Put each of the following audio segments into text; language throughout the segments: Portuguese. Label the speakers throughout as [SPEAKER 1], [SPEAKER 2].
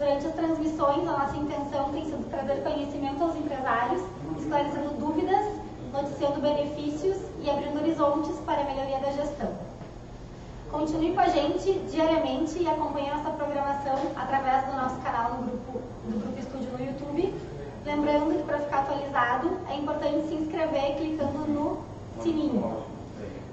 [SPEAKER 1] Durante as transmissões, a nossa intenção tem sido trazer conhecimento aos empresários, esclarecendo dúvidas, noticiando benefícios e abrindo horizontes para a melhoria da gestão. Continue com a gente diariamente e acompanhe nossa programação através do nosso canal no grupo, do Grupo Estúdio no YouTube. Lembrando que para ficar atualizado é importante se inscrever clicando no sininho.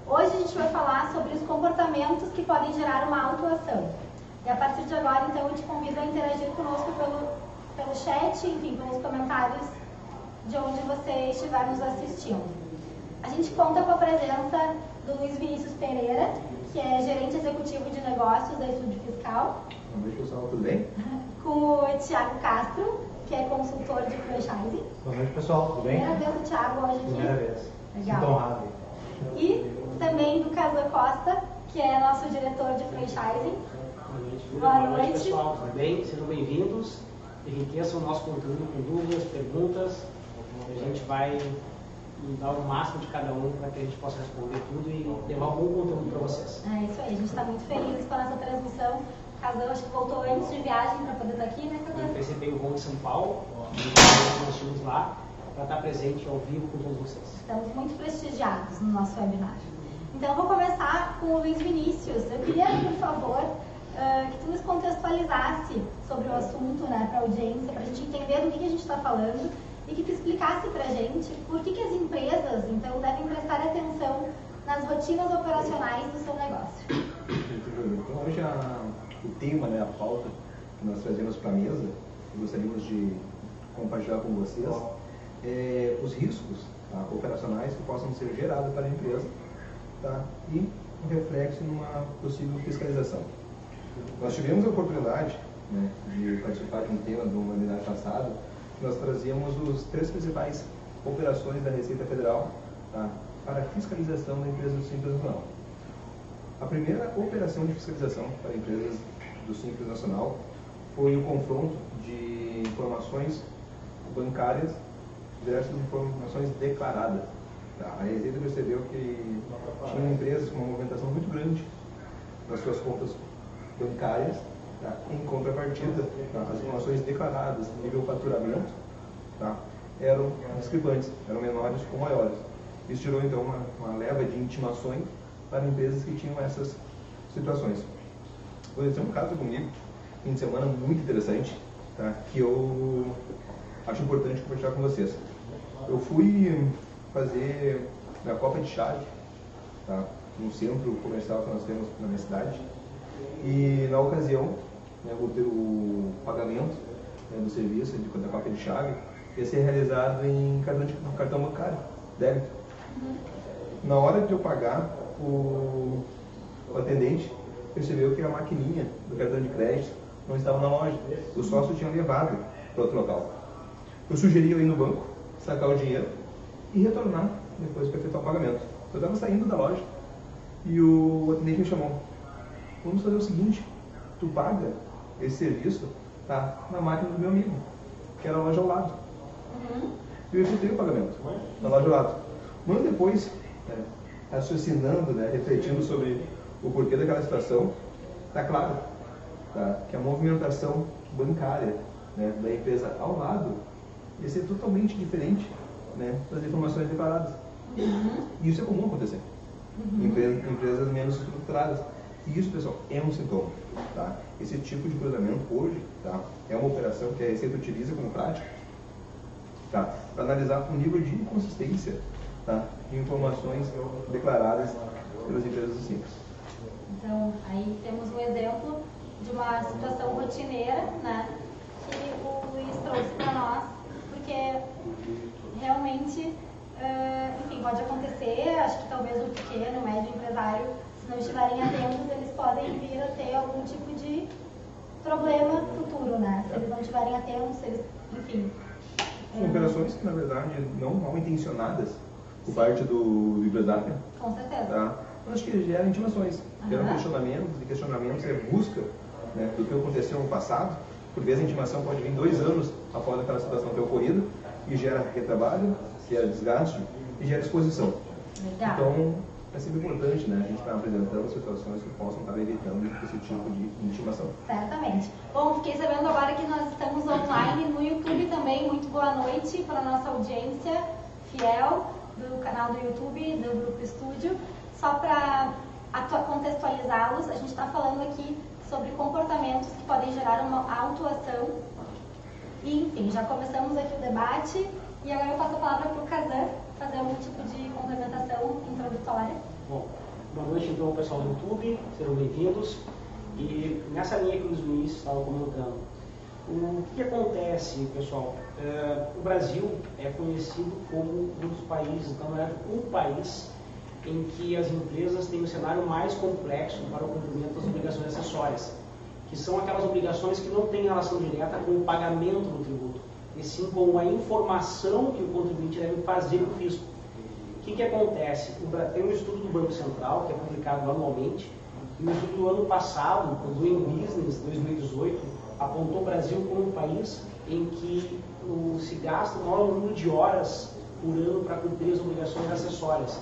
[SPEAKER 1] Hoje a gente vai falar sobre os comportamentos que podem gerar uma autuação. E a partir de agora, então, eu te convido a interagir conosco pelo, pelo chat, enfim, pelos comentários de onde você estiver nos assistindo. A gente conta com a presença do Luiz Vinícius Pereira, que é gerente executivo de negócios da Estúdio Fiscal.
[SPEAKER 2] Boa noite, pessoal, tudo bem?
[SPEAKER 1] Com o Tiago Castro, que é consultor de franchising.
[SPEAKER 3] Boa noite, pessoal, tudo bem?
[SPEAKER 1] Primeira vez o Tiago hoje aqui.
[SPEAKER 3] Primeira vez.
[SPEAKER 1] Legal.
[SPEAKER 3] Sinto honrado.
[SPEAKER 1] E também do Casa Costa, que é nosso diretor de franchising.
[SPEAKER 4] Boa noite, pessoal. Tudo bem? Sejam bem-vindos. Enriqueçam o nosso conteúdo com dúvidas, perguntas. A gente vai dar o máximo de cada um para que a gente possa responder tudo e levar um bom conteúdo para vocês.
[SPEAKER 1] É isso aí, a gente está muito feliz com a nossa transmissão. Casão acho que voltou antes de viagem para poder estar aqui, né,
[SPEAKER 4] Eu
[SPEAKER 1] Casão?
[SPEAKER 4] recebi o voo em São Paulo, nós estivemos lá para estar presente ao vivo com todos vocês.
[SPEAKER 1] Estamos muito prestigiados no nosso webinar. Então, eu vou começar com o Luiz Vinícius. Eu queria, por favor, que tu nos contextualizasse sobre o assunto né, para a audiência, para a gente entender do que, que a gente está falando e que tu explicasse para a gente por que, que as empresas, então, devem prestar atenção nas rotinas operacionais do seu negócio.
[SPEAKER 2] Então, hoje a, o tema, né, a pauta que nós trazemos para a mesa, gostaríamos de compartilhar com vocês, é os riscos tá, operacionais que possam ser gerados para a empresa tá, e um reflexo numa possível fiscalização. Nós tivemos a oportunidade né, de participar de um tema do webinar passado, que nós trazíamos os três principais operações da Receita Federal tá, para a fiscalização da empresa do Simples Nacional. A primeira operação de fiscalização para empresas do Simples Nacional foi o confronto de informações bancárias versus informações declaradas. Tá? A Receita percebeu que tinha empresas com uma movimentação muito grande nas suas contas bancárias, tá? em contrapartida, tá? as informações declaradas nível faturamento tá? eram discrepantes, eram menores ou maiores. Isso gerou então uma, uma leva de intimações para empresas que tinham essas situações. Aconteceu um caso comigo, fim de semana muito interessante, tá? que eu acho importante compartilhar com vocês. Eu fui fazer a Copa de Chave, tá? num centro comercial que nós temos na minha cidade, e na ocasião, né, o, o pagamento né, do serviço de, da Copa de Chave ia ser realizado em cartão, de, cartão bancário, débito. Na hora de eu pagar, o, o atendente percebeu que a maquininha do cartão de crédito não estava na loja. O sócio tinha levado para outro local. Eu sugeri eu ir no banco, sacar o dinheiro e retornar depois para efetuar o pagamento. Eu estava saindo da loja e o atendente me chamou. Vamos fazer o seguinte, tu paga esse serviço tá, na máquina do meu amigo, que era a loja ao lado.
[SPEAKER 1] Uhum.
[SPEAKER 2] E eu efetuei o pagamento na loja ao lado. Um ano depois, né, raciocinando, né, refletindo sobre o porquê daquela situação, está claro tá, que a movimentação bancária né, da empresa ao lado ia ser totalmente diferente né, das informações declaradas. E isso é comum acontecer em empresas, em empresas menos estruturadas. E isso, pessoal, é um sintoma. Tá? Esse tipo de cruzamento hoje tá, é uma operação que a Receita utiliza como prática tá? para analisar o nível de inconsistência tá? de informações declaradas pelas empresas do Simples.
[SPEAKER 1] Então, aí temos um exemplo de uma situação rotineira, né, que o Luiz trouxe para nós, porque realmente, eh, enfim, pode acontecer, acho que talvez o pequeno, médio empresário, não estiverem atentos, eles podem vir a ter algum tipo de problema futuro, né, se eles não estiverem atentos, eles, enfim.
[SPEAKER 2] São
[SPEAKER 1] eh,
[SPEAKER 2] operações que, na verdade, não mal intencionadas por parte do empresário,
[SPEAKER 1] Com certeza.
[SPEAKER 2] tá? Mas acho que geram intimações, geram
[SPEAKER 1] Aham.
[SPEAKER 2] questionamentos, e questionamentos é busca né, do que aconteceu no passado. Por vezes a intimação pode vir dois anos após aquela situação ter ocorrido e gera retrabalho, gera desgaste e gera exposição.
[SPEAKER 1] Legal.
[SPEAKER 2] Então, é sempre importante né, a gente estar apresentando situações que possam estar evitando esse tipo de intimação.
[SPEAKER 1] Certamente. online, no YouTube também. Muito boa noite para a nossa audiência fiel do canal do YouTube, do Grupo Estúdio. Só para contextualizá-los, a gente está falando aqui sobre comportamentos que podem gerar uma autuação. E, enfim, já começamos aqui o debate. E agora eu passo a palavra para o Kazan fazer algum tipo de complementação introdutória.
[SPEAKER 4] Bom, boa noite então pessoal do YouTube, sejam bem-vindos. E nessa linha que os Luiz estava comentando, o que acontece, pessoal? É, o Brasil é conhecido como um dos países, então, verdade, um país em que as empresas têm um cenário mais complexo para o cumprimento das obrigações acessórias, que são aquelas obrigações que não têm relação direta com o pagamento do tributo, e sim com a informação que o contribuinte deve fazer o fisco. O que, que acontece? Tem um estudo do Banco Central, que é publicado anualmente, e o estudo do ano passado, o Doing Business 2018, apontou o Brasil como um país em que se gasta o maior número de horas por ano para cumprir as obrigações acessórias,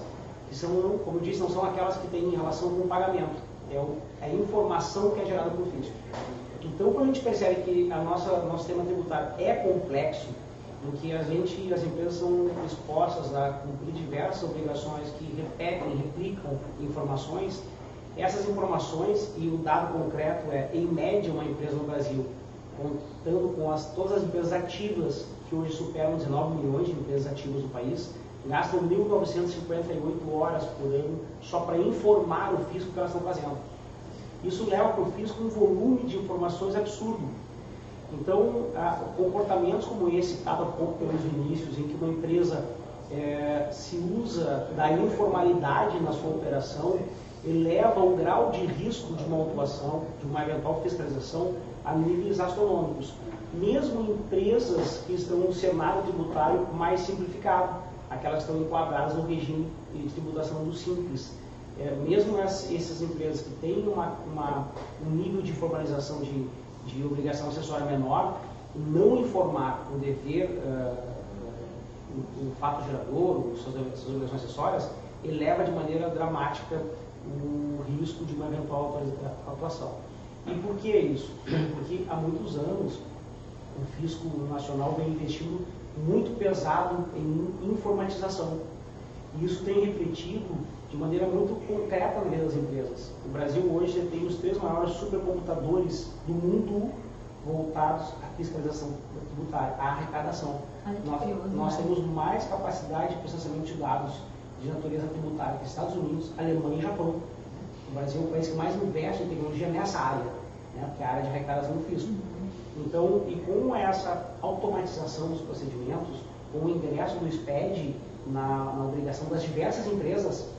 [SPEAKER 4] que são, como eu disse, não são aquelas que têm relação com o pagamento, é, é a informação que é gerada pelo fisco. Então, quando a gente percebe que a nossa, nosso sistema tributário é complexo, em que a gente, as empresas são expostas a cumprir diversas obrigações que repetem, replicam informações, essas informações e o dado concreto é, em média, uma empresa no Brasil, contando com as, todas as empresas ativas, que hoje superam 19 milhões de empresas ativas no país, gastam 1.958 horas por ano só para informar o fisco que elas estão fazendo. Isso leva para o fisco um volume de informações absurdo. Então, comportamentos como esse, citado há pouco pelos inícios, em que uma empresa é, se usa da informalidade na sua operação, eleva o grau de risco de uma autuação, de uma eventual fiscalização, a níveis astronômicos. Mesmo empresas que estão no cenário tributário mais simplificado, aquelas que estão enquadradas no regime de tributação do Simples. É, mesmo as, essas empresas que têm uma, uma, um nível de formalização de, de obrigação acessória menor, não informar o dever, uh, o, o, fato gerador, suas, suas obrigações acessórias, eleva de maneira dramática o risco de uma eventual atuação. E por que isso? Porque há muitos anos o fisco nacional vem investindo muito pesado em informatização. E isso tem refletido de maneira muito concreta na vida das empresas. O Brasil hoje tem os três maiores supercomputadores do mundo voltados à fiscalização tributária, à arrecadação. Nós, nós, né? temos mais capacidade de processamento de dados de natureza tributária que Estados Unidos, Alemanha e Japão. O Brasil é o país que mais investe em tecnologia nessa área, né, que é a área de arrecadação do fisco. Então, e com essa automatização dos procedimentos, com o ingresso do SPED na, na obrigação das diversas empresas,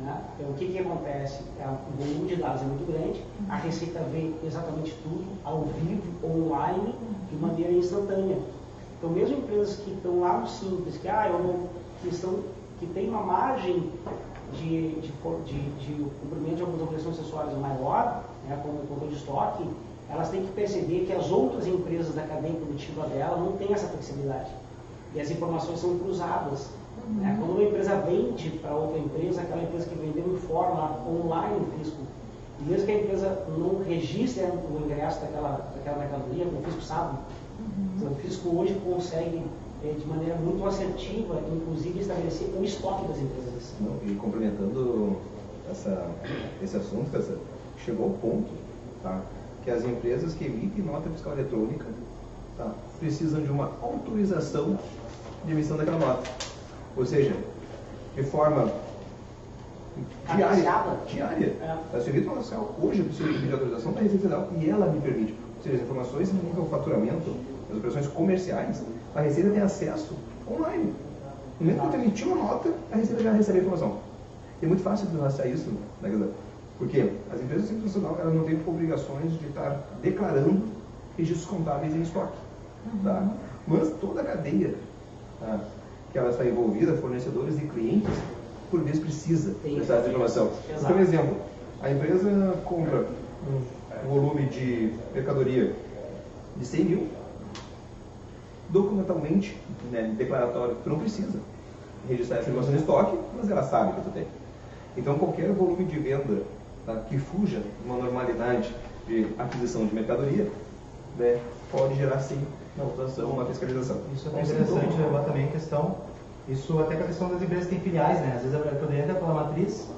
[SPEAKER 4] né, então, o que, que acontece? É, o volume de dados é muito grande, a Receita vê exatamente tudo, ao vivo, online, de maneira instantânea. Então, mesmo empresas que estão lá no simples, que, ah, eu não, que estão que tem uma margem de, de, de, de cumprimento de algumas obrigações acessórias maior, né, como o controle de estoque, elas têm que perceber que as outras empresas da cadeia produtiva dela não têm essa flexibilidade. E as informações são cruzadas. Né? Uhum. Né? Quando uma empresa vende para outra empresa, aquela empresa que vendeu informa online o fisco. E mesmo que a empresa não registre o ingresso daquela, daquela mercadoria, o fisco sabe. Uhum. O fisco hoje consegue é, de maneira muito assertiva, inclusive estabelecer o estoque das empresas.
[SPEAKER 2] E complementando essa, esse assunto, chegou ao ponto tá, que as empresas que emitem nota fiscal eletrônica tá, precisam de uma autorização de emissão daquela nota. Ou seja, de forma diária, diária. É. A Nota Fiscal hoje eu preciso pedir autorização da Receita Federal e ela me permite. Ou seja, as informações em nível faturamento, as operações comerciais, a Receita tem acesso online. No momento que eu emitir uma nota, a Receita já recebe a informação. É muito fácil de rastrear isso, né, Porque as empresas internacionais elas não têm obrigações de estar declarando registros contábeis em estoque. Tá? Uhum. Mas toda a cadeia tá, que ela está envolvida, fornecedores e clientes, por vezes precisa dessa informação. Então, um exemplo, a empresa compra um volume de mercadoria de 100 mil, documentalmente, né, declaratório, tu não precisa registrar essa informação de estoque, mas ela sabe que tu tem. Então qualquer volume de venda tá, que fuja de uma normalidade de aquisição de mercadoria né, pode gerar sim uma votação, uma fiscalização.
[SPEAKER 3] Isso é bem interessante levar também a questão, isso até com a questão das empresas que têm filiais, né? Às vezes a poder entra pela matriz,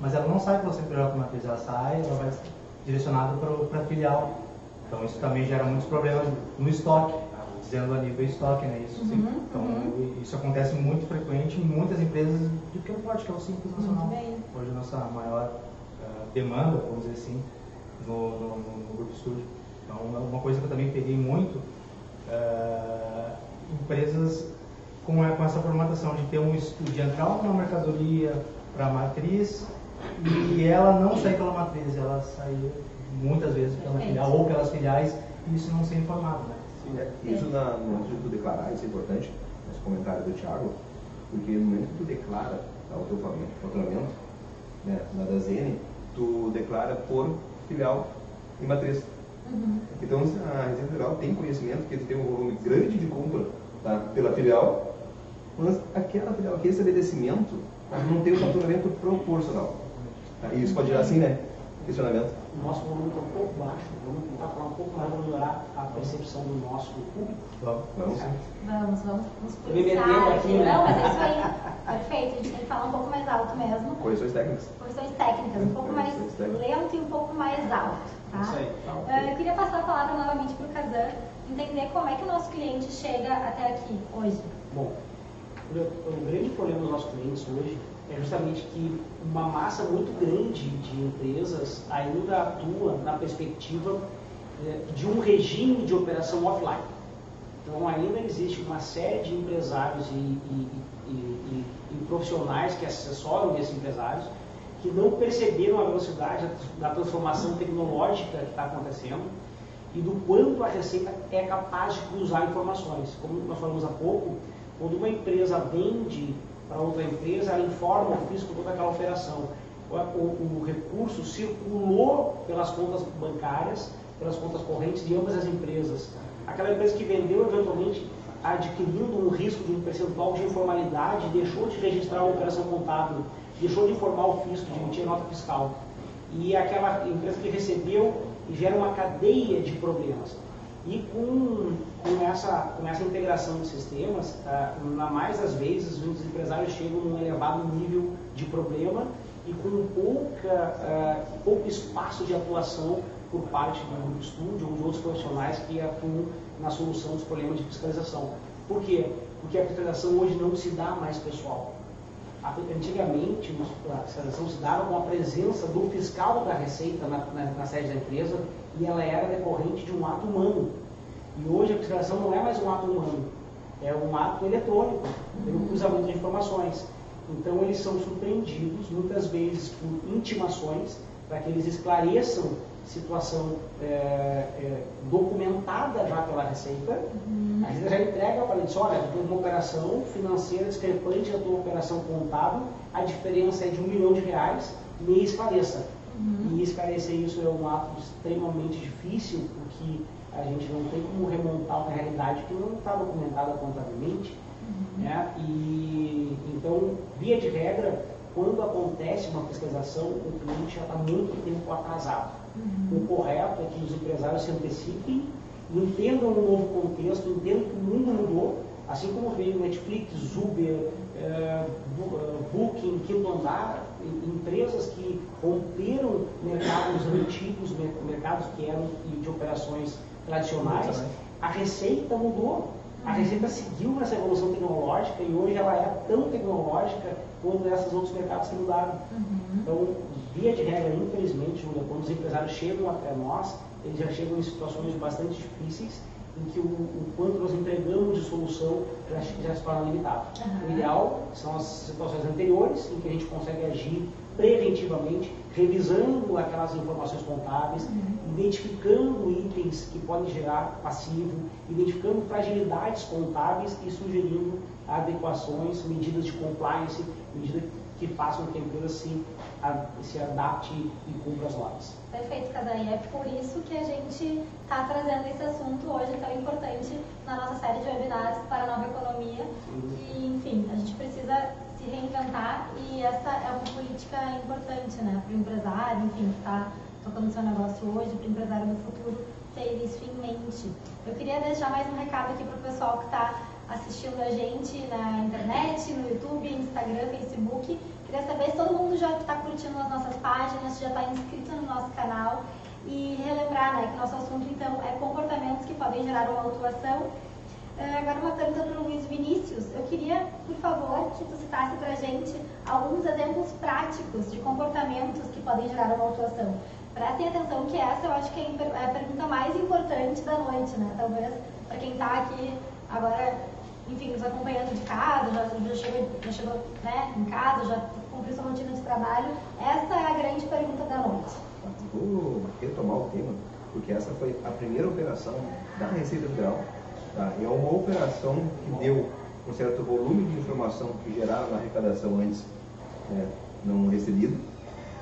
[SPEAKER 3] mas ela não sai pela CNPJ matriz, ela sai, ela vai direcionada para a filial. Então isso também gera muitos problemas no estoque, dizendo a nível estoque, né? Isso sim.
[SPEAKER 1] Uhum,
[SPEAKER 3] então
[SPEAKER 1] uhum.
[SPEAKER 3] isso acontece muito frequente em muitas empresas de pequeno porte, que é o Simples Nacional.
[SPEAKER 1] bem.
[SPEAKER 3] Hoje a nossa maior uh, demanda, vamos dizer assim, no, no, no, Grupo Estúdio. Então uma coisa que eu também peguei muito, uh, empresas com, com essa formatação de ter um estudo, de entrar uma mercadoria para a matriz e ela não sair pela matriz, ela sair muitas vezes pela filial ou pelas filiais e isso não ser informado. Né?
[SPEAKER 2] Sim, é, isso na, no momento de tu declarar, isso é importante, esse comentário do Thiago, porque no momento que tu declara tá, o teu faturamento, né, na da ZN, tu declara por filial e matriz. Uhum. Então a Receita Federal tem conhecimento que tem um volume grande de compra tá, pela filial, mas aquela filial, aquele estabelecimento não tem o faturamento proporcional. Tá? E isso pode gerar assim, né? Questionamento.
[SPEAKER 4] O nosso volume está um pouco baixo, vamos tentar falar um pouco mais para melhorar a percepção do nosso público.
[SPEAKER 2] Vamos, vamos.
[SPEAKER 1] Vamos, vamos, vamos
[SPEAKER 4] Me metendo aqui, né?
[SPEAKER 1] Não, mas é isso aí. Perfeito, a gente tem que falar um pouco mais alto mesmo.
[SPEAKER 2] Correções técnicas.
[SPEAKER 1] Correções técnicas, um pouco mais lento e um pouco mais alto. Tá?
[SPEAKER 4] Isso aí.
[SPEAKER 1] Tá, okay. Eu queria passar a palavra novamente para o Kazan, entender como é que o nosso cliente chega até aqui hoje.
[SPEAKER 4] Bom, o grande problema dos nossos clientes hoje é justamente que uma massa muito grande de empresas ainda atua na perspectiva é, de um regime de operação offline. Então ainda existe uma série de empresários e, e, e, e profissionais que assessoram esses empresários que não perceberam a velocidade da transformação tecnológica que está acontecendo e do quanto a Receita é capaz de cruzar informações. Como nós falamos há pouco, quando uma empresa vende para outra empresa, ela informa o fisco toda aquela operação. O, o, o, recurso circulou pelas contas bancárias, pelas contas correntes de ambas as empresas. Aquela empresa que vendeu, eventualmente, adquirindo um risco de um percentual de informalidade, deixou de registrar uma operação contábil, deixou de informar o fisco, de emitir nota fiscal. E aquela empresa que recebeu gera uma cadeia de problemas. E com, com, essa, com essa integração de sistemas, ah, na mais das vezes os empresários chegam num elevado nível de problema e com pouca, ah, pouco espaço de atuação por parte do grupo estúdio ou de outros profissionais que atuam na solução dos problemas de fiscalização. Por quê? Porque a fiscalização hoje não se dá mais pessoal. Antigamente, a fiscalização se dava com a presença do fiscal da Receita na, na, na sede da empresa e ela era decorrente de um ato humano. E hoje a fiscalização não é mais um ato humano, é um ato eletrônico, pelo cruzamento de informações. Então eles são surpreendidos muitas vezes por intimações para que eles esclareçam situação é, é, documentada já pela Receita. Uhum. A Receita já entrega para eles, olha, tu uma operação financeira discrepante da tua operação contábil, a diferença é de um milhão de reais, me esclareça. Uhum. E esclarecer isso é um ato extremamente difícil, porque a gente não tem como remontar uma realidade que não está documentada contabilmente. Uhum. Né? E, então, via de regra, quando acontece uma fiscalização, o cliente já está muito tempo atrasado. Uhum. O correto é que os empresários se antecipem, entendam o novo contexto, entendam que o mundo mudou, assim como veio Netflix, Uber, é, Booking, Quinto Andar, empresas que romperam mercados antigos, mercados que eram de operações tradicionais, a receita mudou. A receita seguiu nessa evolução tecnológica e hoje ela é tão tecnológica quanto esses outros mercados que mudaram. Uhum. Então, via de regra, infelizmente, Júlia, quando os empresários chegam até nós, eles já chegam em situações bastante difíceis em que o, o quanto nós entregamos de solução já, já se torna limitado. Uhum. O ideal são as situações anteriores, em que a gente consegue agir preventivamente, revisando aquelas informações contábeis, uhum. identificando itens que podem gerar passivo, identificando fragilidades contábeis e sugerindo adequações, medidas de compliance, medidas que façam que a empresa se, a, se adapte e cumpra as normas.
[SPEAKER 1] Perfeito, Cadan. é por isso que a gente está trazendo esse assunto hoje tão importante na nossa série de webinars para a nova economia. E, enfim, a gente precisa se reinventar e essa é uma política importante né, para o empresário, enfim, que está tocando seu negócio hoje, para o empresário no futuro ter isso em mente. Eu queria deixar mais um recado aqui para o pessoal que está assistindo a gente na internet, no YouTube, Instagram, Facebook. Queria saber se todo mundo já está curtindo as nossas páginas, já está inscrito no nosso canal e relembrar né, que nosso assunto então é comportamentos que podem gerar uma autuação. Uh, agora uma pergunta para o Luiz Vinícius. Eu queria, por favor, que tu citasse para a gente alguns exemplos práticos de comportamentos que podem gerar uma autuação. Prestem atenção que essa eu acho que é, é a pergunta mais importante da noite, né? Talvez para quem está aqui agora, enfim, nos acompanhando de casa, já, já chegou, já chegou né, em casa, já cumpriu sua rotina de trabalho. Essa é a grande pergunta da noite.
[SPEAKER 2] Vou retomar o tema, porque essa foi a primeira operação da Receita Federal. Tá? É uma operação que deu um certo volume de informação que gerava na arrecadação antes né, não recebido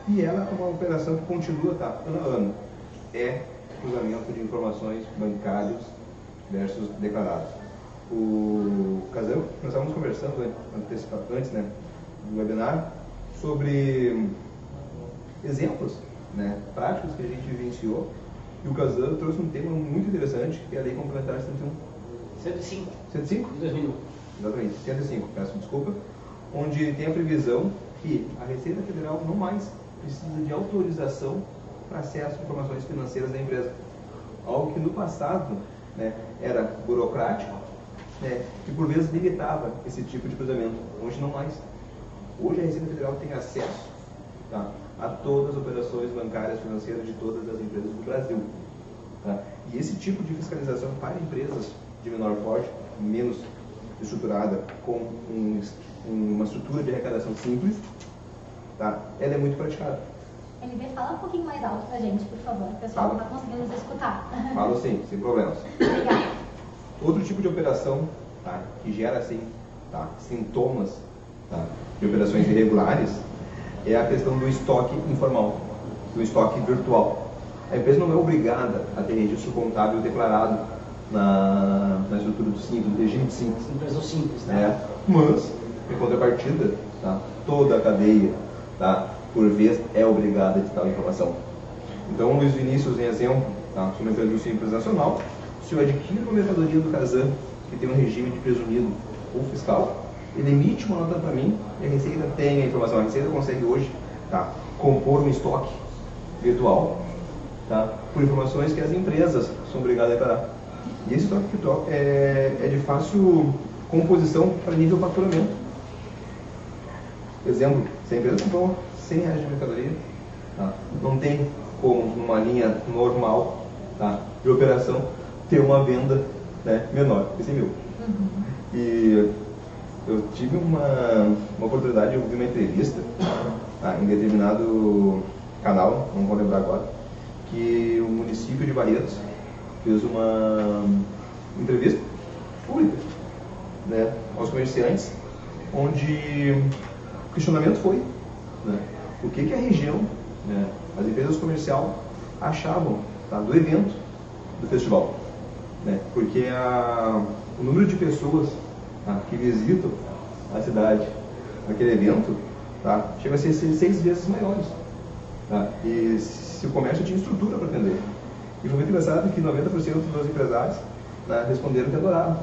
[SPEAKER 2] e ela é uma operação que continua tá, ano a ano. É cruzamento de informações bancários versus declarados. O Casal, nós estávamos conversando antes né, do webinar sobre exemplos né, práticos que a gente vivenciou e o Casal trouxe um tema muito interessante que é a Lei Complementar 101.
[SPEAKER 4] 105.
[SPEAKER 2] 105?
[SPEAKER 4] De 2001.
[SPEAKER 2] Exatamente, 105, peço desculpa. Onde tem a previsão que a Receita Federal não mais precisa de autorização para acesso a informações financeiras da empresa. Algo que no passado né, era burocrático né, e por vezes limitava esse tipo de cruzamento. Hoje não mais. Hoje a Receita Federal tem acesso tá, a todas as operações bancárias financeiras de todas as empresas do Brasil. Tá? E esse tipo de fiscalização para empresas de menor porte, menos estruturada, com um, uma estrutura de arrecadação simples, tá? ela é muito praticada.
[SPEAKER 1] LB, fala um pouquinho mais alto pra gente, por favor. O pessoal não está conseguindo nos escutar.
[SPEAKER 2] Falo sim, sem problemas.
[SPEAKER 1] Obrigada.
[SPEAKER 2] Outro tipo de operação tá, que gera assim, tá, sintomas tá, de operações irregulares é a questão do estoque informal, do estoque virtual. A empresa não é obrigada a ter registro contábil declarado na, na estrutura do simples, do regime simples.
[SPEAKER 4] Empresa simples, né?
[SPEAKER 2] É, mas, em contrapartida, tá, toda a cadeia tá? por vez é obrigada a editar a informação. Então, Luiz Vinícius, em exemplo, tá? a empresa do Simples Nacional, se eu adquiro uma mercadoria do Casan, que tem um regime de presumido ou fiscal, ele emite uma nota para mim e a Receita tem a informação. A Receita consegue hoje tá? compor um estoque virtual tá? por informações que as empresas são obrigadas a declarar. E esse estoque virtual é, é de fácil composição para nível faturamento. Exemplo, se a empresa comprou 100 reais de mercadoria, tá? não tem como numa linha normal tá? de operação ter uma venda né, menor que 100 mil. Uhum. E eu tive uma, uma oportunidade, eu vi uma entrevista tá, em determinado canal, não vou lembrar agora, que o município de Barretos fez uma entrevista pública né, aos comerciantes, onde o questionamento foi né, o que, que a região, né, as empresas comerciais achavam tá, do evento do festival. Né, porque a, o número de pessoas tá, que visitam a cidade naquele evento tá, chega a ser seis vezes maiores. Tá, e se o comércio tinha estrutura para atender. E foi muito engraçado que 90% dos empresários né, responderam que adoravam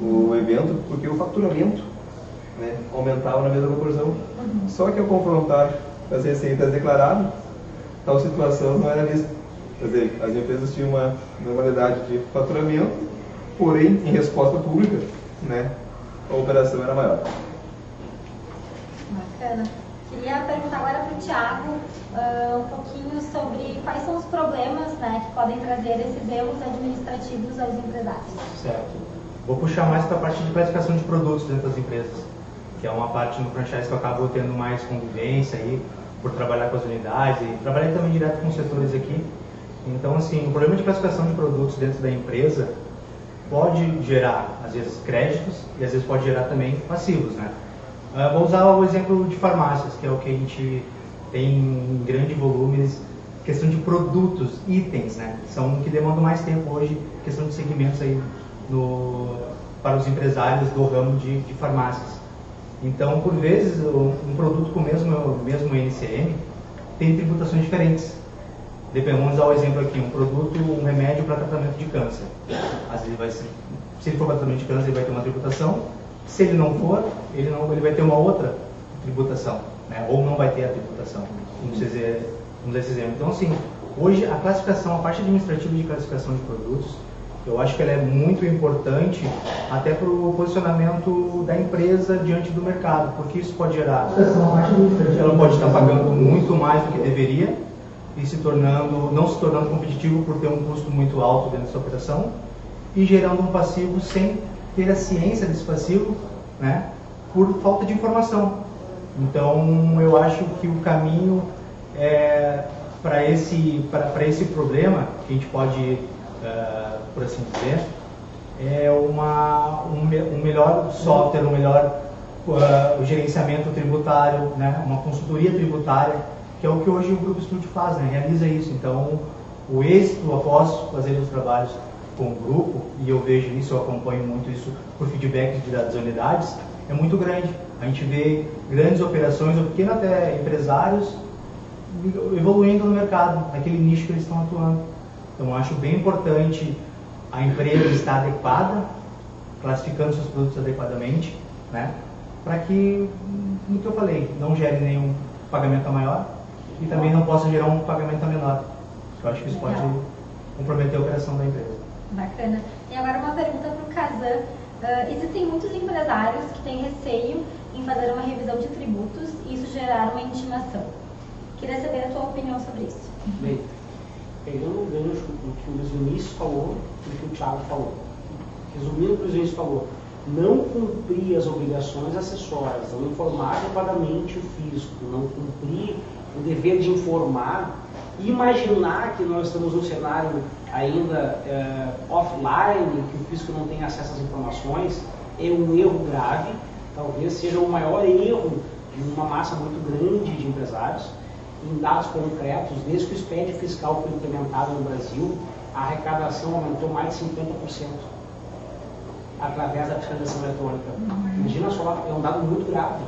[SPEAKER 2] o evento, porque o faturamento né, aumentava na mesma proporção. Uhum. Só que ao confrontar as receitas declaradas, tal situação não era vista. Quer dizer, as empresas tinham uma normalidade de faturamento, porém, em resposta pública, né, a operação era maior.
[SPEAKER 1] Bacana. Queria perguntar agora para o Tiago uh, um pouquinho sobre quais são os problemas né, que podem trazer esses erros administrativos aos empresários.
[SPEAKER 3] Certo. Vou puxar mais para a parte de classificação de produtos dentro das empresas que é uma parte no franchise que eu acabo tendo mais convivência aí, por trabalhar com as unidades e trabalhei também direto com os setores aqui. Então, assim, o problema de classificação de produtos dentro da empresa pode gerar, às vezes, créditos e às vezes pode gerar também passivos, né? Uh, vou usar o exemplo de farmácias, que é o que a gente tem em grande volumes, questão de produtos, itens, né? São que demandam mais tempo hoje, questão de segmentos aí no, para os empresários do ramo de, de farmácias. Então, por vezes, um produto com o mesmo, mesmo NCM tem tributações diferentes. Vamos dar o exemplo aqui, um produto, um remédio para tratamento de câncer. Às vezes vai ser, se ele for para tratamento de câncer, ele vai ter uma tributação. Se ele não for, ele, não, ele vai ter uma outra tributação, né? ou não vai ter a tributação. Vamos dizer, vamos dar esse exemplo. Então, assim, hoje a classificação, a parte administrativa de classificação de produtos, eu acho que ela é muito importante até para o posicionamento da empresa diante do mercado, porque isso pode gerar. Ela pode estar pagando muito mais do que deveria e se tornando, não se tornando competitivo por ter um custo muito alto dentro dessa operação e gerando um passivo sem ter a ciência desse passivo, né, por falta de informação. Então, eu acho que o caminho é, para esse, esse problema, que a gente pode, uh, por assim dizer, é uma, um, um melhor software, um melhor uh, gerenciamento tributário, né, uma consultoria tributária, que é o que hoje o Grupo Estúdio faz, né, realiza isso. Então, o êxito após fazer os trabalhos com o grupo, e eu vejo isso, eu acompanho muito isso por feedback das unidades, é muito grande. A gente vê grandes operações, ou pequenos até empresários, evoluindo no mercado, naquele nicho que eles estão atuando. Então, eu acho bem importante a empresa estar adequada, classificando seus produtos adequadamente, né? para que, como que eu falei, não gere nenhum pagamento maior e também não possa gerar um pagamento menor. Eu acho que isso pode comprometer a operação da empresa.
[SPEAKER 1] Bacana. E agora uma pergunta para o Kazan. Uh, existem muitos empresários que têm receio em fazer uma revisão de tributos e isso gerar uma intimação. Queria saber a tua opinião sobre isso.
[SPEAKER 4] Bem, pegando o gancho do que o Vinícius falou e do que o Thiago falou. Resumindo o que o Vinícius falou, não cumprir as obrigações acessórias, não informar adequadamente o fisco, não cumprir o dever de informar, imaginar que nós estamos num cenário ainda é, offline, que o fisco não tem acesso às informações, é um erro grave, talvez seja o maior erro de uma massa muito grande de empresários. Em dados concretos, desde que o SPED fiscal foi implementado no Brasil, a arrecadação aumentou mais de 50% através da fiscalização eletrônica. Imagina só, é um dado muito grave,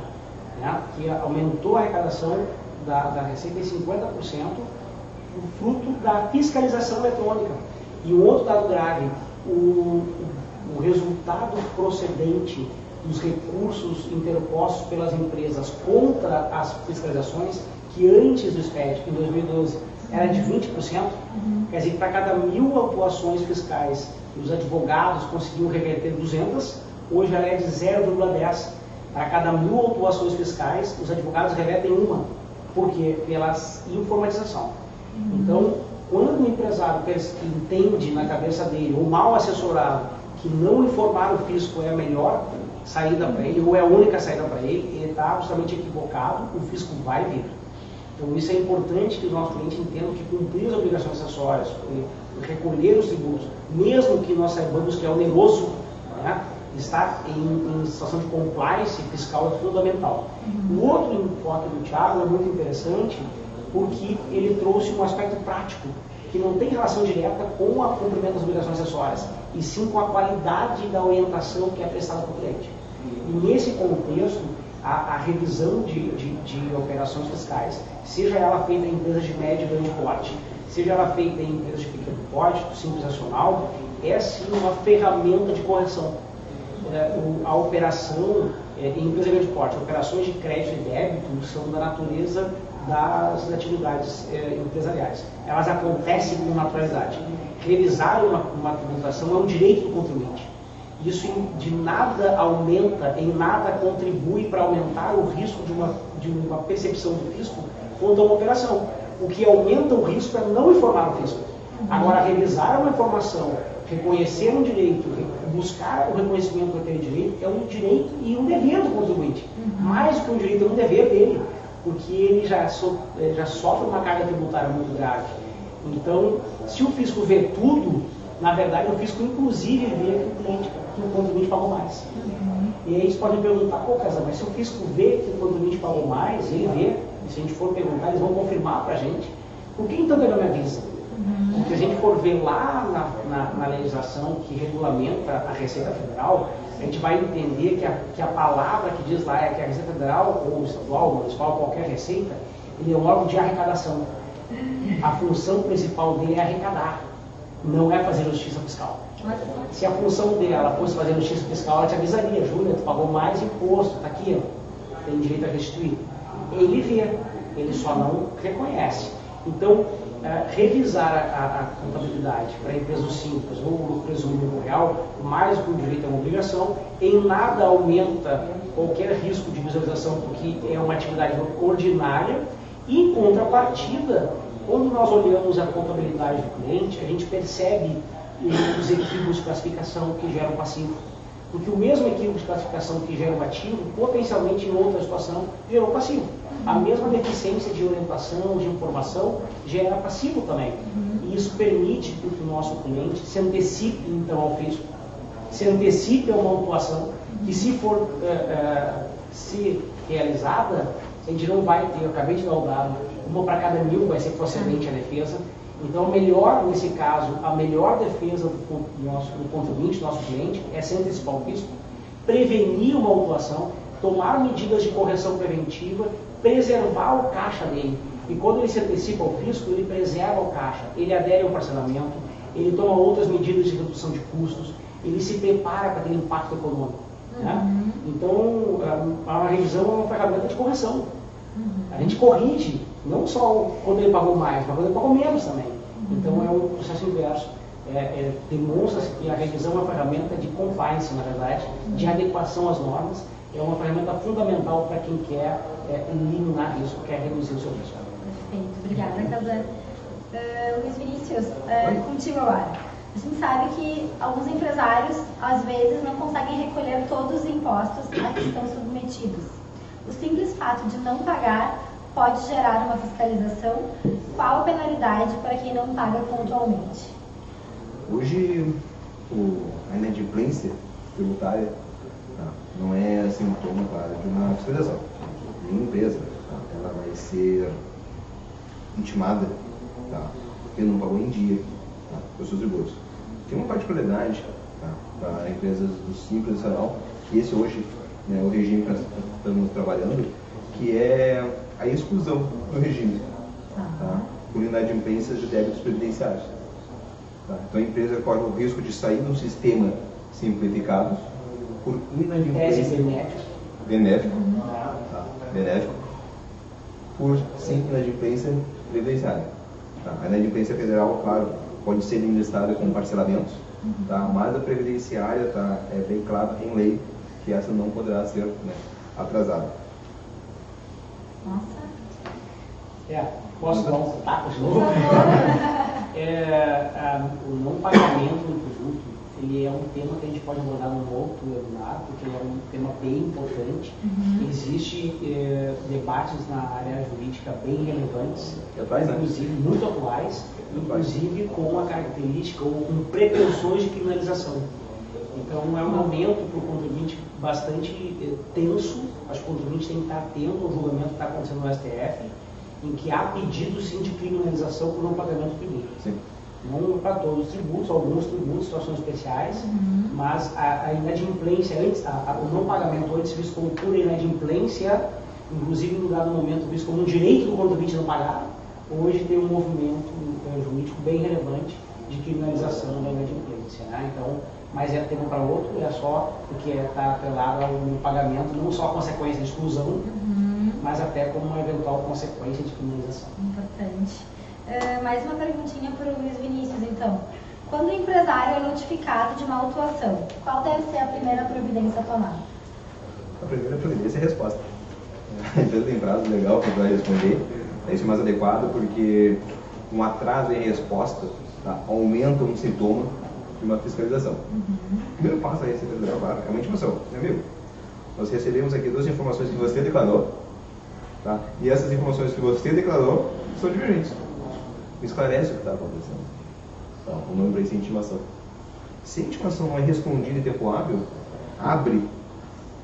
[SPEAKER 4] né? que aumentou a arrecadação da, da receita em 50%, o fruto da fiscalização eletrônica. E um outro dado grave, o, o resultado procedente dos recursos interpostos pelas empresas contra as fiscalizações, que antes do SPED, em 2012, era de 20%, uhum. quer dizer que para cada mil atuações fiscais os advogados conseguiam reverter 200, hoje ela é de 0,10. Para cada mil autuações fiscais, os advogados revertem uma. Por quê? Pela informatização. Então, quando o empresário entende na cabeça dele, ou mal assessorado, que não informar o fisco é a melhor saída para ele, ou é a única saída para ele, ele está absolutamente equivocado, o fisco vai vir. Então, isso é importante que os nossos clientes entendam que cumprir as obrigações acessórias, recolher os tributos, mesmo que nós saibamos que é oneroso, né, estar em, em, situação de compliance fiscal é fundamental. O outro enfoque do Thiago é muito interessante, porque ele trouxe um aspecto prático, que não tem relação direta com o cumprimento das obrigações acessórias, e sim com a qualidade da orientação que é prestada para o cliente. E nesse contexto, a, a revisão de, de, de, operações fiscais, seja ela feita em empresas de médio e grande porte, seja ela feita em empresas de pequeno porte, simples nacional, é sim uma ferramenta de correção. É, a operação é, em empresa de grande porte, operações de crédito e débito são da natureza das atividades eh, empresariais. Elas acontecem com naturalidade. Revisar uma, uma tributação é um direito do contribuinte. Isso de nada aumenta, em nada contribui para aumentar o risco de uma, de uma percepção do fisco quanto a uma operação. O que aumenta o risco é não informar o fisco. Agora, revisar uma informação, reconhecer um direito, buscar o reconhecimento daquele direito, é um direito e um dever do contribuinte. Mais do que um direito, é um dever dele porque ele já, so, já sofre uma carga tributária muito grave. Então, se o fisco vê tudo, na verdade o fisco inclusive vê que o cliente, que o contribuinte pagou mais. Uhum. E aí eles podem perguntar, pô, Casa, mas se o fisco vê que o contribuinte pagou mais, ele vê, e se a gente for perguntar, eles vão confirmar para a gente, por que então ele não me avisa? Porque se a gente for ver lá na, na, na legislação que regulamenta a Receita Federal, a gente vai entender que a, que a palavra que diz lá é que a Receita Federal, ou estadual, municipal, qualquer receita, ele é um órgão de arrecadação. A função principal dele é arrecadar, não é fazer justiça fiscal. Se a função dela fosse fazer justiça fiscal, ela te avisaria, Júlia, tu pagou mais imposto, está aqui, ó, tem direito a restituir. Ele vê, ele só não reconhece. Então, é, revisar a, a, contabilidade para empresas simples ou presumo real, mais que um direito é uma obrigação, em nada aumenta qualquer risco de visualização, porque é uma atividade ordinária, e em contrapartida, quando nós olhamos a contabilidade do cliente, a gente percebe os equívocos de classificação que geram passivo. Porque o mesmo equívoco de classificação que gera o ativo, potencialmente em outra situação, gerou passivo. A mesma deficiência de orientação, de informação, gera passivo também. E isso permite que o nosso cliente se antecipe, então, ao fisco, se antecipe a uma autuação que, se for uh, uh, se realizada, a gente não vai ter, eu acabei de dar o dado, uma para cada mil vai ser procedente a defesa, então, melhor, nesse caso, a melhor defesa do nosso do contribuinte, do nosso cliente, é se antecipar o risco, prevenir uma autuação, tomar medidas de correção preventiva, preservar o caixa dele. E quando ele se antecipa ao fisco, ele preserva o caixa, ele adere ao parcelamento, ele toma outras medidas de redução de custos, ele se prepara para ter impacto econômico. Né? Uhum. Então, a, a revisão é uma ferramenta de correção. Uhum. A gente corrige não só quando ele pagou mais, mas quando ele pagou menos também. Então é um processo inverso. É, é, Demonstra-se que a revisão é uma ferramenta de compliance, na verdade, de adequação às normas. É uma ferramenta fundamental para quem quer é, eliminar risco, quer reduzir o seu risco.
[SPEAKER 1] Perfeito, obrigada, Casan. Uh, Luiz Vinícius, uh, contigo agora. A gente sabe que alguns empresários, às vezes, não conseguem recolher todos os impostos a que estão submetidos. O simples fato de não pagar pode gerar uma fiscalização? Qual a penalidade para quem não paga pontualmente?
[SPEAKER 2] Hoje, o, a inadimplência tributária tá, não é sintoma claro de uma fiscalização. Nenhuma empresa tá, ela vai ser intimada tá, porque não pagou em dia tá, os seus tributos. Tem uma particularidade tá, para empresas do Simples Nacional, que esse hoje né, o regime que nós estamos trabalhando, que é a exclusão do regime tá? por inadimplências de débitos previdenciários. Tá? Então a empresa corre o risco de sair de um sistema simplificado por inadimplência benéfico, tá? benéfico por sim inadimplência previdenciária. Tá? A inadimplência federal, claro, pode ser administrada com parcelamentos, tá? mas a previdenciária tá, é bem claro em lei que essa não poderá ser né, atrasada.
[SPEAKER 1] Nossa.
[SPEAKER 4] É, posso dar um taco de novo? é, a, o não pagamento do produto, ele é um tema que a gente pode abordar num outro webinar, porque ele é um tema bem importante. Uhum. Existem é, debates na área jurídica bem relevantes,
[SPEAKER 2] atuais, né?
[SPEAKER 4] inclusive muito atuais, inclusive com a característica ou com pretensões de criminalização. Então é um momento para o contribuinte bastante eh, tenso, acho que o contribuinte tem que estar atento ao julgamento que está acontecendo no STF, em que há pedido sim de criminalização por não pagamento de tributo. Sim. Não para todos os tributos, alguns tributos, situações especiais, uhum. mas a, a, inadimplência antes, a, a, o não pagamento antes visto como pura inadimplência, inclusive no dado momento visto como um direito do contribuinte não pagar, hoje tem um movimento é, jurídico bem relevante de criminalização da inadimplência. Né? Então, mas é tema para outro, é só porque está atrelado ao pagamento, não só a consequência de exclusão, uhum. mas até como uma eventual consequência de criminalização.
[SPEAKER 1] Importante. Uh, mais uma perguntinha para o Luiz Vinícius, então. Quando o empresário é notificado de uma autuação, qual deve ser a primeira providência tomada?
[SPEAKER 2] A primeira providência é a resposta. A empresa tem prazo legal para responder, é isso mais adequado porque um atraso em resposta tá, aumenta um sintoma de uma fiscalização. Uhum. O primeiro passo da Receita Federal, claro, é uma intimação. Meu amigo, nós recebemos aqui duas informações que você declarou, tá? e essas informações que você declarou são divergentes. Esclarece o que está acontecendo. Tá? O nome para isso é intimação. Se a intimação não é respondida em tempo hábil, abre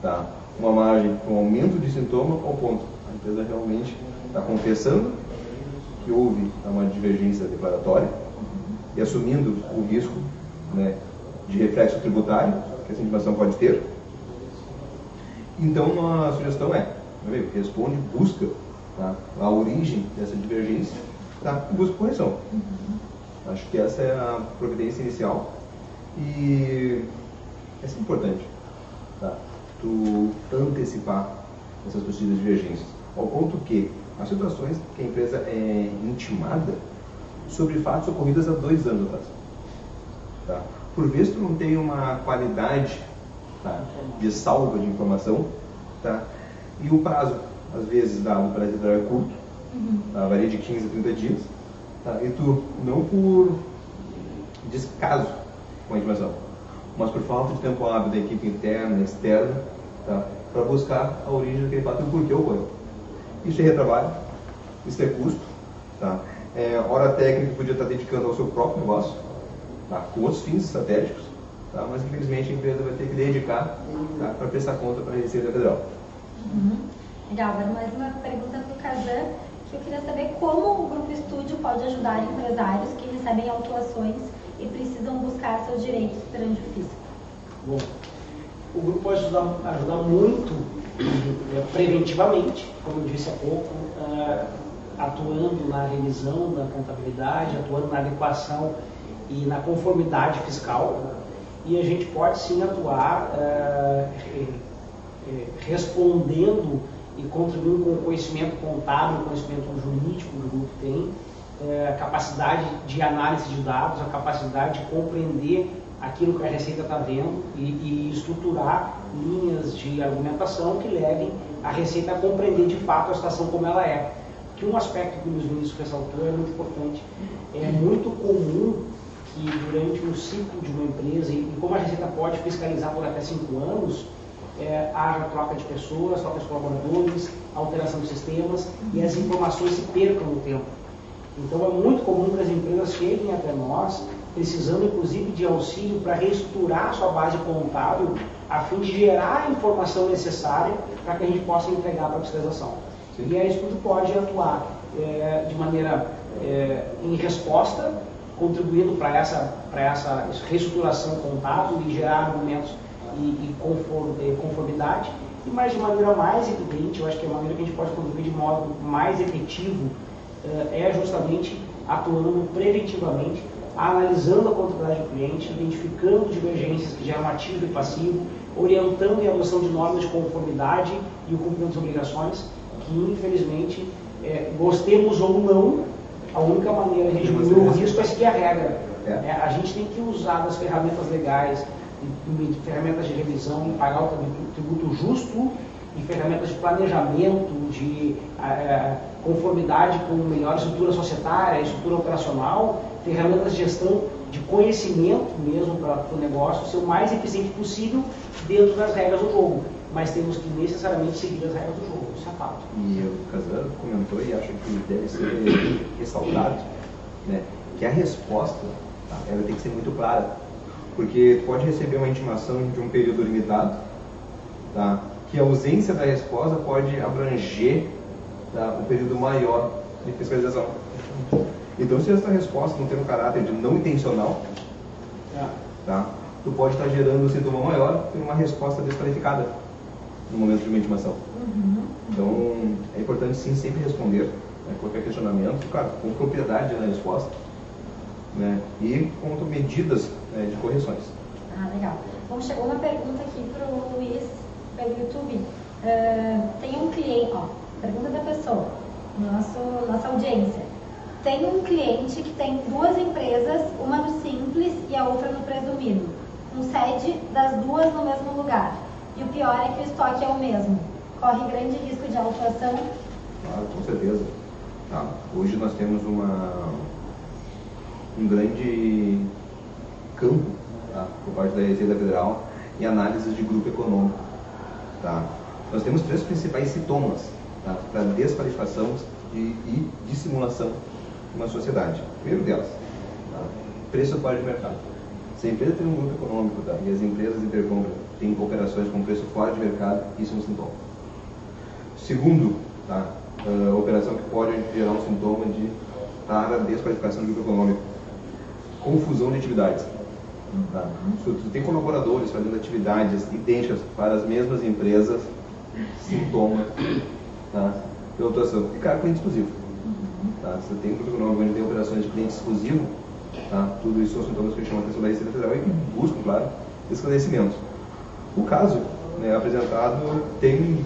[SPEAKER 2] tá? uma margem para um aumento de sintoma ao ponto. A empresa realmente está confessando que houve uma divergência declaratória e assumindo o risco né, de reflexo tributário que essa intimação pode ter. Então, a sugestão é, amigo, responde, busca tá, a origem dessa divergência tá? e busca correção. Uhum. Acho que essa é a providência inicial e essa é importante, tá? tu antecipar essas possíveis divergências, ao ponto que as situações que a empresa é intimada sobre fatos ocorridos há dois anos atrás. Tá? Por vezes tu não tem uma qualidade tá? de salva de informação tá? e o prazo, às vezes, dado para a é curto, uhum. tá? varia de 15 a 30 dias, tá? e tu não por descaso com a informação, mas por falta de tempo hábil da equipe interna e externa tá? para buscar a origem daquele fato e o porquê ocorreu. Isso é retrabalho, isso é custo, tá? é, hora técnica que podia estar dedicando ao seu próprio negócio, tá? com outros fins estratégicos, tá? mas infelizmente a empresa vai ter que dedicar tá? para prestar conta para a Receita Federal.
[SPEAKER 1] Uhum. Legal, agora mais uma pergunta para o Kazan, que eu queria saber como o Grupo Estúdio pode ajudar empresários que recebem autuações e precisam buscar seus direitos perante o fisco.
[SPEAKER 4] Bom, o grupo pode ajudar, ajudar muito eh, preventivamente, como eu disse há pouco, uh, atuando na revisão da contabilidade, atuando na adequação e na conformidade fiscal. E a gente pode sim atuar uh, respondendo e contribuindo com o conhecimento contábil, conhecimento jurídico que o grupo tem, a capacidade de análise de dados, a capacidade de compreender aquilo que a Receita está vendo e, e, estruturar linhas de argumentação que levem a Receita a compreender de fato a situação como ela é que um aspecto que o Luiz Vinícius ressaltou é muito importante. É muito comum que durante um ciclo de uma empresa, e como a Receita pode fiscalizar por até cinco anos, é, haja troca de pessoas, troca de colaboradores, alteração de sistemas e as informações se percam no tempo. Então é muito comum que as empresas cheguem até nós precisando inclusive de auxílio para reestruturar a sua base contábil a fim de gerar a informação necessária para que a gente possa entregar para a fiscalização. Sim. E a Estudo pode atuar é, de maneira é, em resposta, contribuindo para essa, essa reestruturação contábil e gerar argumentos e, e conformidade, e mais de maneira mais evidente, eu acho que a maneira que a gente pode contribuir de modo mais efetivo é, é justamente atuando preventivamente, analisando a contabilidade do cliente, identificando divergências que geram ativo e passivo, orientando a adoção de normas de conformidade e o cumprimento das obrigações que infelizmente, é, gostemos ou não, a única maneira de diminuir o risco é seguir a regra. É. É, a gente tem que usar das ferramentas legais, de, ferramentas de revisão, pagar o tributo justo e ferramentas de planejamento, de conformidade com melhor estrutura societária, estrutura operacional, ferramentas de gestão de conhecimento mesmo para o negócio ser o mais eficiente possível dentro das regras do jogo. Mas temos que necessariamente seguir as regras do jogo. E
[SPEAKER 2] o Casano comentou e acho que deve ser ressaltado né, que a resposta tá, ela tem que ser muito clara. Porque pode receber uma intimação de um período limitado, tá, que a ausência da resposta pode abranger tá, um período maior de fiscalização. Então, se essa resposta não tem um caráter de não intencional, tá, tu pode estar gerando um sintoma maior por uma resposta desqualificada no momento de uma intimação. Uhum. Então, é importante sim sempre responder né, qualquer questionamento, claro, com propriedade na resposta né, e com medidas né, de correções.
[SPEAKER 1] Ah, legal. Bom, chegou uma pergunta aqui para o Luiz pelo YouTube. Uh, tem um cliente, ó, pergunta da pessoa, nosso, nossa audiência. Tem um cliente que tem duas empresas, uma no simples e a outra no presumido, com sede das duas no mesmo lugar. E o pior é que o estoque é o mesmo. Corre grande risco de autuação?
[SPEAKER 2] Claro, com certeza. Tá. Hoje nós temos uma, um grande campo tá, por parte da Receita Federal em análises de grupo econômico. Tá? Nós temos três principais sintomas tá, para desqualificação e, e dissimulação de uma sociedade. Primeiro delas, tá, preço fora de mercado. Se a empresa tem um grupo econômico tá, e as empresas intercompram têm operações com preço fora de mercado, isso é um sintoma. Segundo, tá, uh, operação que pode gerar um sintoma de desqualificação do grupo econômico. Confusão de atividades. Tá? Se tu tem colaboradores fazendo atividades idênticas para as mesmas empresas, sintoma tá, de autuação. E cara, cliente exclusivo. Tá? Você tem um protocolo onde tem operações de cliente exclusivo, tá? tudo isso são sintomas que chamam a atenção da Receita Federal e buscam, claro, esclarecimento. O caso né, apresentado tem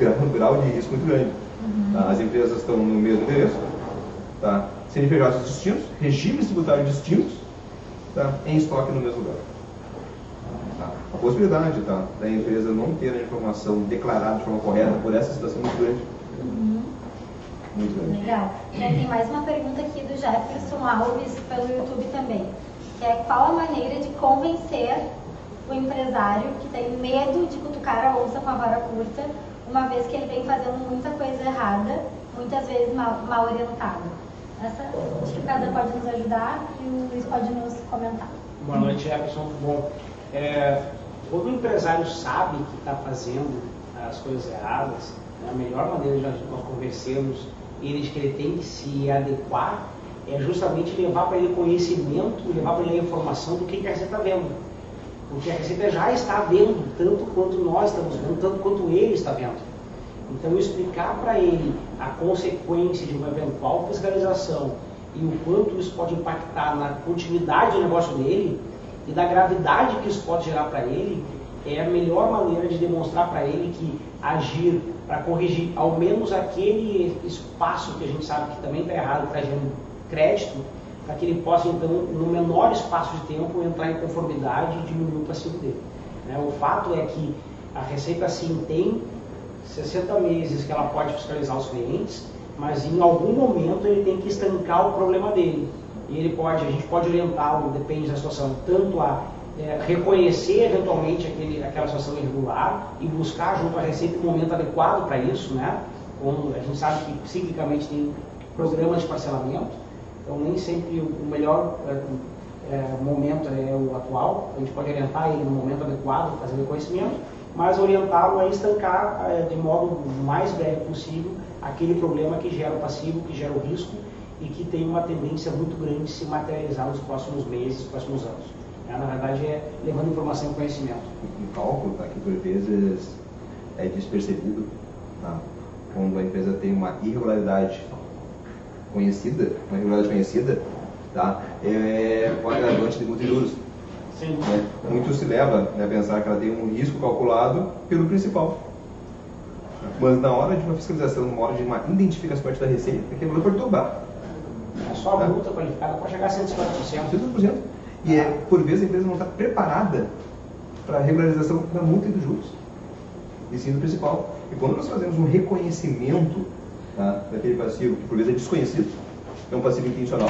[SPEAKER 2] um grau de risco muito grande. Tá? As empresas estão no mesmo endereço, tá? CNPJs distintos, regimes tributários distintos, tá? em estoque no mesmo lugar. Tá? A possibilidade tá? da empresa não ter a informação declarada de forma correta por essa situação é muito grande. Muito grande.
[SPEAKER 1] Legal. E aí tem mais uma pergunta aqui do Jefferson Alves pelo YouTube também, que é qual a maneira de convencer o empresário que tem medo de cutucar a onça com a vara curta, uma vez que ele vem fazendo muita coisa errada, muitas vezes mal, mal orientado. Essa, acho que o Cada pode nos ajudar e o Luiz pode nos comentar.
[SPEAKER 4] Boa noite, Jefferson. Bom? É, quando o empresário sabe que está fazendo as coisas erradas, né, a melhor maneira de nós convencermos ele de que ele tem que se adequar é justamente levar para ele conhecimento, levar para ele a informação do que, que a Receita está vendo. Porque a Receita já está vendo, tanto quanto nós estamos vendo, tanto quanto ele está vendo. Então, explicar para ele a consequência de uma eventual fiscalização e o quanto isso pode impactar na continuidade do negócio dele e da gravidade que isso pode gerar para ele, é a melhor maneira de demonstrar para ele que agir para corrigir ao menos aquele espaço que a gente sabe que também está errado, está gerando crédito, para que ele possa, então, no menor espaço de tempo, entrar em conformidade e diminuir o passivo dele. Né? O fato é que a Receita, sim, tem 60 meses que ela pode fiscalizar os clientes, mas em algum momento ele tem que estancar o problema dele. E ele pode, a gente pode orientá-lo, depende da situação, tanto a é, reconhecer eventualmente aquele, aquela situação irregular e buscar junto à Receita um momento adequado para isso, né? Como a gente sabe que ciclicamente tem programas de parcelamento, então nem sempre o melhor é, é, momento é o atual, a gente pode orientar ele no momento adequado, fazer o reconhecimento, mas orientá-lo a estancar é, de modo mais breve possível aquele problema que gera o passivo, que gera o risco e que tem uma tendência muito grande de se materializar nos próximos meses, próximos anos. É, na verdade, é levando informação e conhecimento.
[SPEAKER 2] Um cálculo tá, que por vezes é despercebido tá? quando a empresa tem uma irregularidade conhecida, uma irregularidade conhecida, tá? é o agravante de multa de juros.
[SPEAKER 4] Sim.
[SPEAKER 2] Né? Muito se leva né, a pensar que ela tem um risco calculado pelo principal. Mas na hora de uma fiscalização, na hora de uma identificação parte da receita, valor pode dobrar.
[SPEAKER 4] É só a multa qualificada pode chegar a 150%.
[SPEAKER 2] 100%. E é, por vezes a empresa não está preparada para a regularização da multa e dos juros. E sim do principal. E quando nós fazemos um reconhecimento tá, daquele passivo, que por vezes é desconhecido, é um passivo intencional,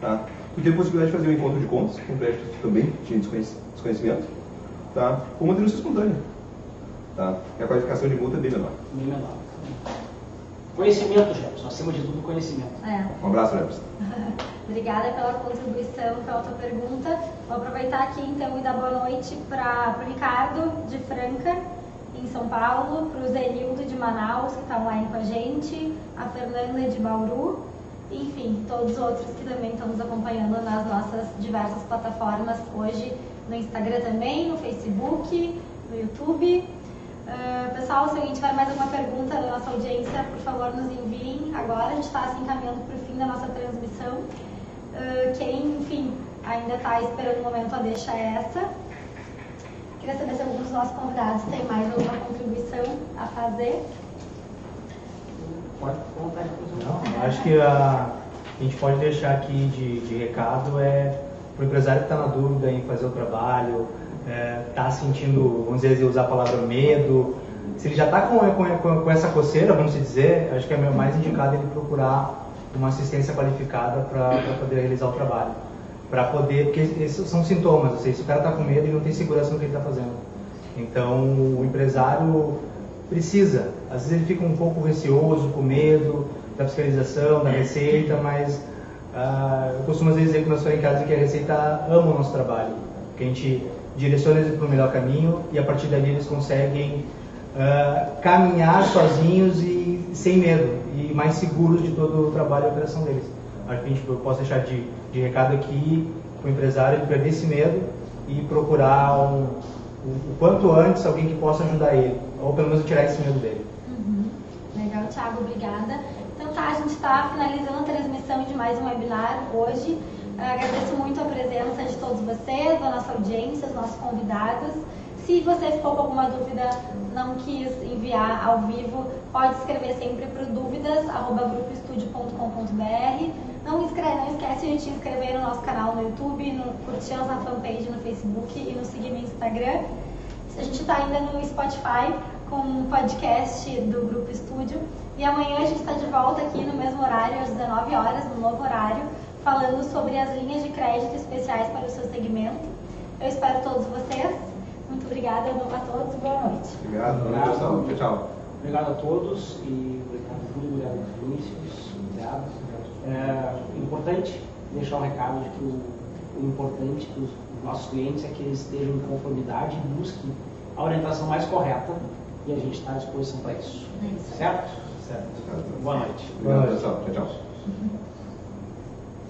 [SPEAKER 2] tá, tu tem a possibilidade de fazer um encontro de contas, com o crédito também tinha desconhecimento, tá, com uma denúncia espontânea. Tá, e a qualificação de multa é bem menor.
[SPEAKER 4] Bem menor. Conhecimento, Jefferson. Acima de tudo, conhecimento.
[SPEAKER 1] É.
[SPEAKER 2] Um abraço, Jefferson.
[SPEAKER 1] Obrigada pela contribuição, pela tua pergunta. Vou aproveitar aqui então e dar boa noite para o Ricardo de Franca, em São Paulo, para o Zenildo de Manaus, que está online com a gente, a Fernanda de Bauru, enfim, todos os outros que também estão nos acompanhando nas nossas diversas plataformas hoje, no Instagram também, no Facebook, no YouTube. Uh, pessoal, se alguém tiver mais alguma pergunta da nossa audiência, por favor, nos enviem agora. A gente está se encaminhando para o fim da nossa transmissão. Uh, quem, enfim, ainda está esperando o momento, a deixa é essa. Queria saber se algum dos nossos convidados tem mais alguma contribuição a fazer.
[SPEAKER 4] Pode
[SPEAKER 3] Não, acho que a, a gente pode deixar aqui de, de recado é para o empresário que está na dúvida em fazer o trabalho, está é, tá sentindo, vamos dizer, usar a palavra medo, se ele já está com, com, com, essa coceira, vamos dizer, acho que é mais indicado ele procurar uma assistência qualificada para poder realizar o trabalho. Para poder, porque esses são sintomas, ou seja, se o cara está com medo, ele não tem segurança no que ele está fazendo. Então, o empresário precisa, às vezes ele fica um pouco receoso, com medo da fiscalização, da receita, mas uh, eu costumo às vezes dizer que nós casa que a receita ama o nosso trabalho, que a gente direciona eles para o melhor caminho e a partir dali eles conseguem uh, caminhar sozinhos e sem medo e mais seguros de todo o trabalho e operação deles. Acho que gente pode deixar de, de recado aqui para o empresário de perder esse medo e procurar um, o, o quanto antes alguém que possa ajudar ele, ou pelo menos tirar esse medo dele.
[SPEAKER 1] Uhum. Legal, Thiago, obrigada. Então tá? A gente está finalizando a transmissão de mais um webinar hoje. Agradeço muito a presença de todos vocês, da nossa audiência, dos nossos convidados. Se você ficou com alguma dúvida, não quis enviar ao vivo, pode escrever sempre para dúvidas@grupoestudio.com.br. Não, não esquece de te inscrever no nosso canal no YouTube, no, curtir nossa fanpage no Facebook e nos seguir no Instagram. A gente está ainda no Spotify com um podcast do Grupo Estúdio. E amanhã a gente está de volta aqui no mesmo horário, às 19 horas, no novo horário, falando sobre as linhas de crédito especiais para o seu segmento. Eu espero todos vocês. Muito obrigada a todos. Boa noite.
[SPEAKER 2] Obrigado. Boa noite, pessoal. Tchau, tchau.
[SPEAKER 4] Obrigado a todos e obrigado, Júlio, obrigado, Vinícius. Obrigado. É importante deixar um recado de que o, o importante para os nossos clientes é que eles estejam em conformidade e busquem a orientação mais correta e a gente está à disposição para isso. Certo?
[SPEAKER 3] Certo.
[SPEAKER 4] Boa noite.
[SPEAKER 2] Obrigado, pessoal. Tchau, tchau.